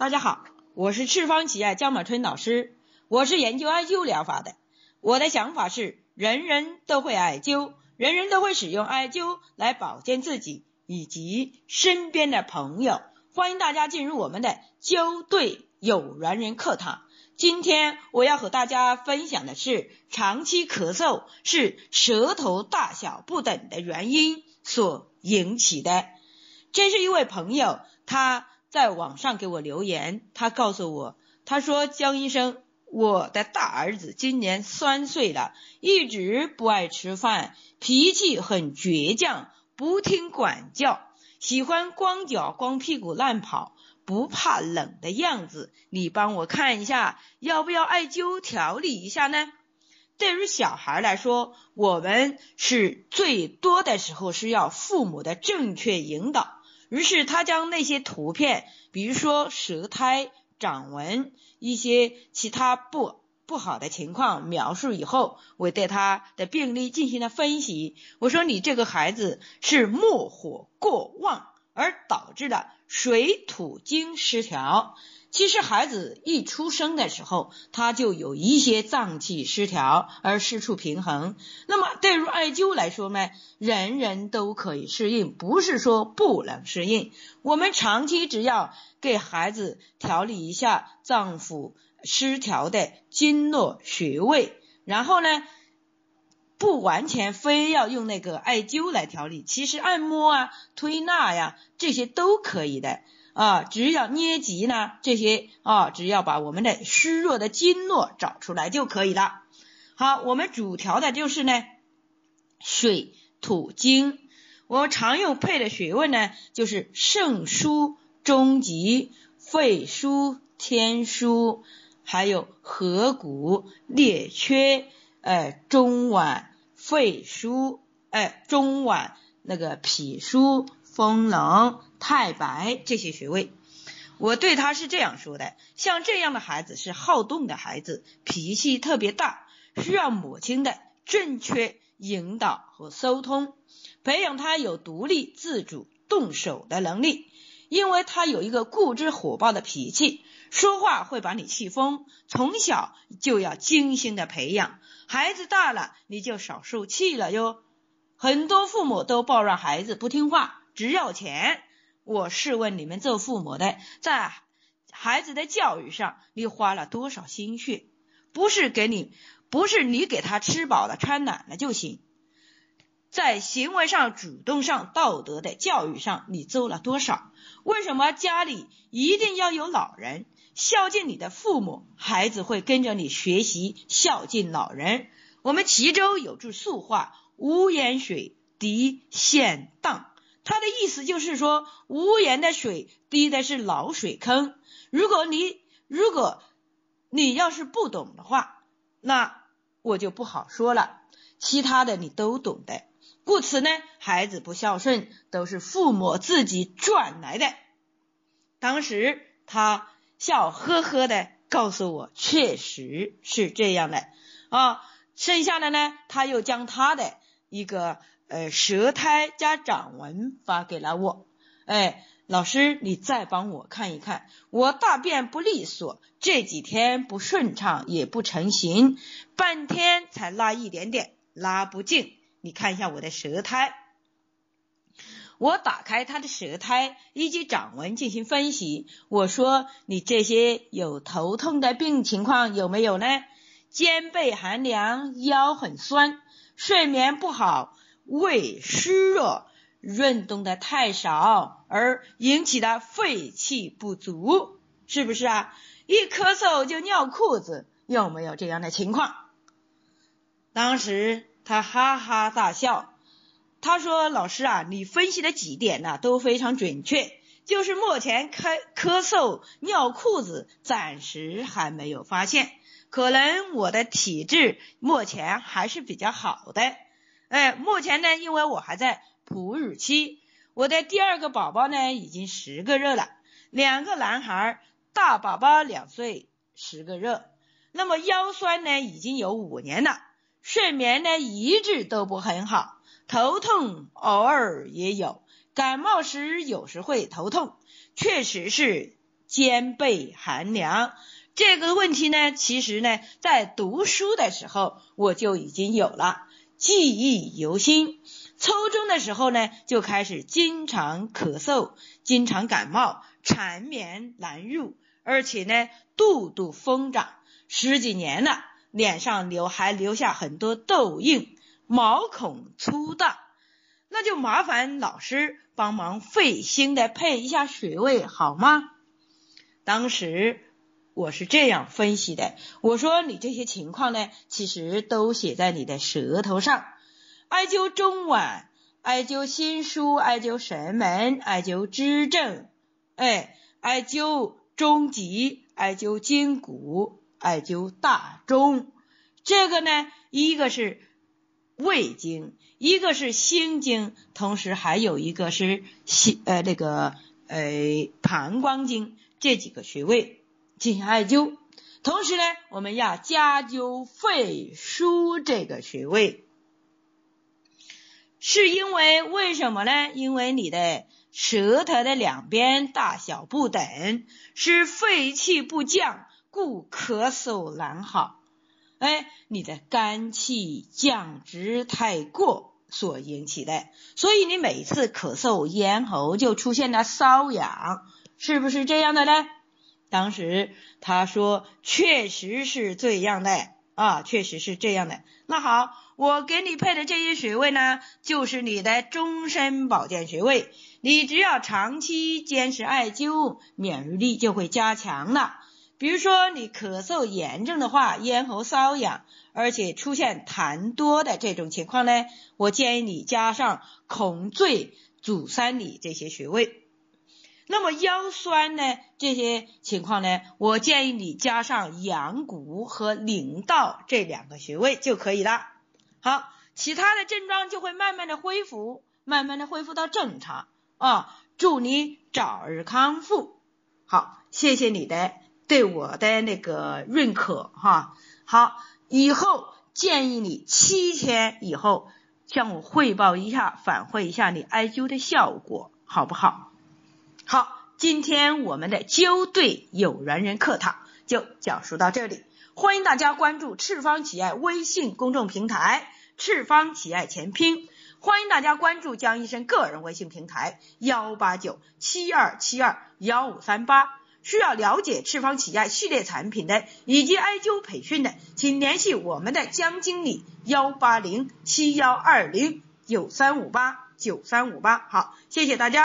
大家好，我是赤方企业姜满春老师，我是研究艾灸疗法的。我的想法是，人人都会艾灸，人人都会使用艾灸来保健自己以及身边的朋友。欢迎大家进入我们的灸对有缘人课堂。今天我要和大家分享的是，长期咳嗽是舌头大小不等的原因所引起的。这是一位朋友，他。在网上给我留言，他告诉我，他说江医生，我的大儿子今年三岁了，一直不爱吃饭，脾气很倔强，不听管教，喜欢光脚光屁股乱跑，不怕冷的样子。你帮我看一下，要不要艾灸调理一下呢？对于小孩来说，我们是最多的时候是要父母的正确引导。于是他将那些图片，比如说舌苔、掌纹、一些其他不不好的情况描述以后，我对他的病例进行了分析。我说：“你这个孩子是木火过旺，而导致的水土经失调。”其实孩子一出生的时候，他就有一些脏器失调而失去平衡。那么对于艾灸来说呢，人人都可以适应，不是说不能适应。我们长期只要给孩子调理一下脏腑失调的经络穴位，然后呢，不完全非要用那个艾灸来调理，其实按摩啊、推拿呀这些都可以的。啊，只要捏脊呢，这些啊，只要把我们的虚弱的经络找出来就可以了。好，我们主调的就是呢水土经。我们常用配的穴位呢，就是肾腧、中极、肺腧、天枢，还有合谷、列缺、哎中脘、肺腧、哎中脘那个脾腧。风冷、太白这些穴位，我对他是这样说的：像这样的孩子是好动的孩子，脾气特别大，需要母亲的正确引导和疏通，培养他有独立自主动手的能力。因为他有一个固执火爆的脾气，说话会把你气疯。从小就要精心的培养，孩子大了你就少受气了哟。很多父母都抱怨孩子不听话。只要钱，我试问你们做父母的，在孩子的教育上，你花了多少心血？不是给你，不是你给他吃饱了穿暖了就行。在行为上、主动上、道德的教育上，你做了多少？为什么家里一定要有老人？孝敬你的父母，孩子会跟着你学习孝敬老人。我们齐州有句俗话：“屋檐水滴先荡。”他的意思就是说，无盐的水滴的是老水坑。如果你如果你要是不懂的话，那我就不好说了。其他的你都懂的。故此呢，孩子不孝顺都是父母自己赚来的。当时他笑呵呵的告诉我，确实是这样的啊。剩下的呢，他又将他的一个。呃，舌苔加掌纹发给了我。哎，老师，你再帮我看一看，我大便不利索，这几天不顺畅，也不成形，半天才拉一点点，拉不净。你看一下我的舌苔。我打开他的舌苔以及掌纹进行分析。我说，你这些有头痛的病情况有没有呢？肩背寒凉，腰很酸，睡眠不好。胃湿热，运动的太少，而引起的肺气不足，是不是啊？一咳嗽就尿裤子，有没有这样的情况？当时他哈哈大笑，他说：“老师啊，你分析的几点呢都非常准确，就是目前咳咳嗽尿裤子暂时还没有发现，可能我的体质目前还是比较好的。”哎，目前呢，因为我还在哺乳期，我的第二个宝宝呢已经十个月了，两个男孩，大宝宝两岁十个月，那么腰酸呢已经有五年了，睡眠呢一直都不很好，头痛偶尔也有，感冒时有时会头痛，确实是肩背寒凉。这个问题呢，其实呢，在读书的时候我就已经有了，记忆犹新。初中的时候呢，就开始经常咳嗽，经常感冒，缠绵难入，而且呢，肚肚疯长，十几年了，脸上留还留下很多痘印，毛孔粗大，那就麻烦老师帮忙费心的配一下穴位好吗？当时我是这样分析的，我说你这些情况呢，其实都写在你的舌头上。艾灸中脘，艾灸心腧，艾灸神门，艾灸支正，哎，艾灸中极，艾灸筋骨，艾灸大中。这个呢，一个是胃经，一个是心经，同时还有一个是心呃那个呃膀胱经这几个穴位进行艾灸。同时呢，我们要加灸肺腧这个穴位。是因为为什么呢？因为你的舌头的两边大小不等，是肺气不降，故咳嗽难好。哎，你的肝气降脂太过所引起的，所以你每次咳嗽，咽喉就出现了瘙痒，是不是这样的呢？当时他说，确实是这样的啊，确实是这样的。那好。我给你配的这些穴位呢，就是你的终身保健穴位。你只要长期坚持艾灸，免疫力就会加强了。比如说你咳嗽严重的话，咽喉瘙痒，而且出现痰多的这种情况呢，我建议你加上孔最、足三里这些穴位。那么腰酸呢，这些情况呢，我建议你加上阳谷和灵道这两个穴位就可以了。好，其他的症状就会慢慢的恢复，慢慢的恢复到正常啊！祝你早日康复。好，谢谢你的对我的那个认可哈。好，以后建议你七天以后向我汇报一下，反馈一下你艾灸的效果，好不好？好，今天我们的灸对有缘人课堂就讲述到这里。欢迎大家关注赤方企业微信公众平台“赤方企业前拼”，欢迎大家关注江医生个人微信平台幺八九七二七二幺五三八。需要了解赤方企业系列产品的以及艾灸培训的，请联系我们的江经理幺八零七幺二零九三五八九三五八。好，谢谢大家。